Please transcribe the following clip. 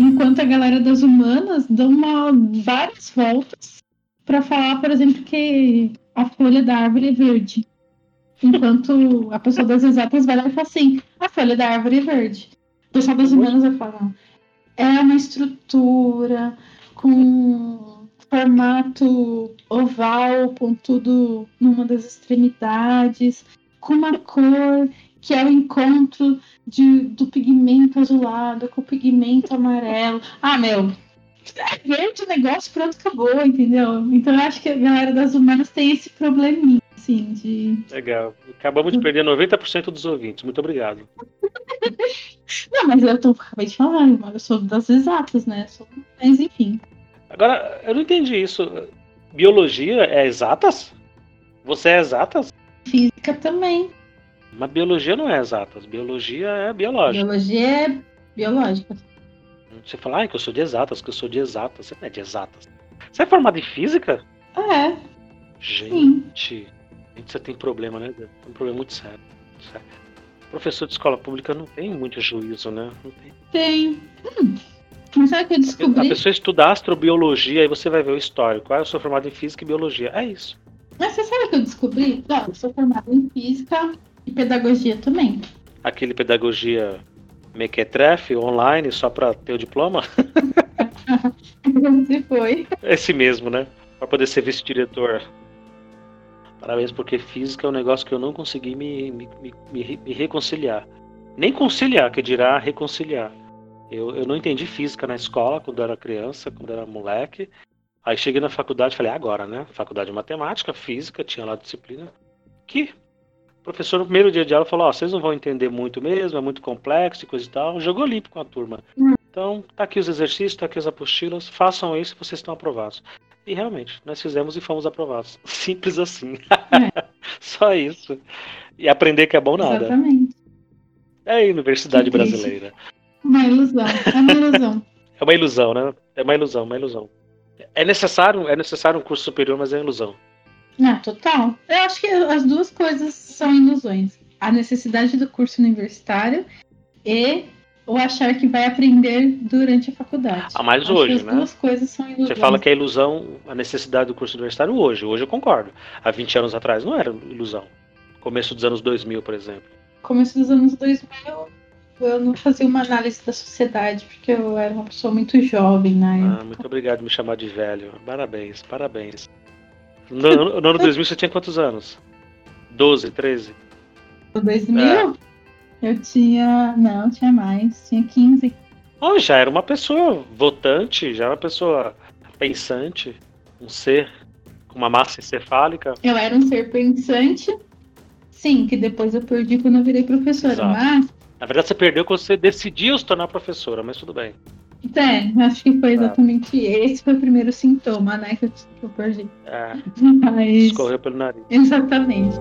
Enquanto a galera das humanas dá uma, várias voltas para falar, por exemplo, que a folha da árvore é verde. Enquanto a pessoa das exatas vai lá e fala assim: a folha da árvore é verde. O pessoal das humanas vai falar: é uma estrutura com formato oval, pontudo numa das extremidades, com uma cor que é o encontro de, do pigmento azulado com o pigmento amarelo. Ah, meu, verde o negócio, pronto, acabou, entendeu? Então eu acho que a galera das humanas tem esse probleminha, assim, de. Legal. Acabamos de perder 90% dos ouvintes. Muito obrigado. Não, mas eu tô, acabei de falar, eu sou das exatas, né? Sou... Mas enfim. Agora, eu não entendi isso. Biologia é exatas? Você é exatas? Física também. Mas biologia não é exatas. Biologia é biológica. Biologia é biológica. Você fala, ah, que eu sou de exatas, que eu sou de exatas. Você não é de exatas. Você é formado em física? É. Gente, gente, você tem problema, né? Tem um problema muito sério. sério. Professor de escola pública não tem muito juízo, né? Não tem. Tem. Hum. Mas sabe o que eu descobri? A pessoa estuda astrobiologia e você vai ver o histórico. Ah, eu sou formado em física e biologia. É isso. Mas você sabe o que eu descobri? Não, eu sou formado em física e pedagogia também. Aquele pedagogia mequetrefe online só para ter o diploma? Se foi. Esse mesmo, né? Para poder ser vice-diretor. Parabéns, porque física é um negócio que eu não consegui me, me, me, me reconciliar. Nem conciliar, que dirá reconciliar. Eu, eu não entendi física na escola quando era criança, quando era moleque. Aí cheguei na faculdade e falei, agora, né? Faculdade de matemática, física, tinha lá disciplina. Que o professor, no primeiro dia de aula, falou: Ó, oh, vocês não vão entender muito mesmo, é muito complexo e coisa e tal. Jogou limpo com a turma. Hum. Então, tá aqui os exercícios, tá aqui as apostilas, façam isso e vocês estão aprovados. E realmente, nós fizemos e fomos aprovados. Simples assim. É. Só isso. E aprender que é bom nada. Exatamente. É a universidade brasileira. Uma ilusão. É uma ilusão. é uma ilusão, né? É uma ilusão, uma ilusão. É necessário, é necessário um curso superior, mas é ilusão. Não, total. Eu acho que as duas coisas são ilusões. A necessidade do curso universitário e o achar que vai aprender durante a faculdade. Ah, mas acho hoje, as né? As duas coisas são ilusões. Você fala que é ilusão, a necessidade do curso universitário hoje. Hoje eu concordo. Há 20 anos atrás não era ilusão. Começo dos anos 2000, por exemplo. Começo dos anos 2000, eu não fazia uma análise da sociedade, porque eu era uma pessoa muito jovem na época. Ah, muito obrigado por me chamar de velho. Parabéns, parabéns. No, no ano 2000 você tinha quantos anos? 12, 13? No 2000? É. Eu tinha. Não, tinha mais. Tinha 15. Oh, já era uma pessoa votante, já era uma pessoa pensante, um ser com uma massa encefálica. Eu era um ser pensante, sim, que depois eu perdi quando eu virei professora, Exato. mas. Na verdade, você perdeu quando você decidiu se tornar professora, mas tudo bem. É, acho que foi exatamente é. esse foi o primeiro sintoma, né, que eu, que eu perdi. É, Mas... Escorreu pelo nariz. Exatamente.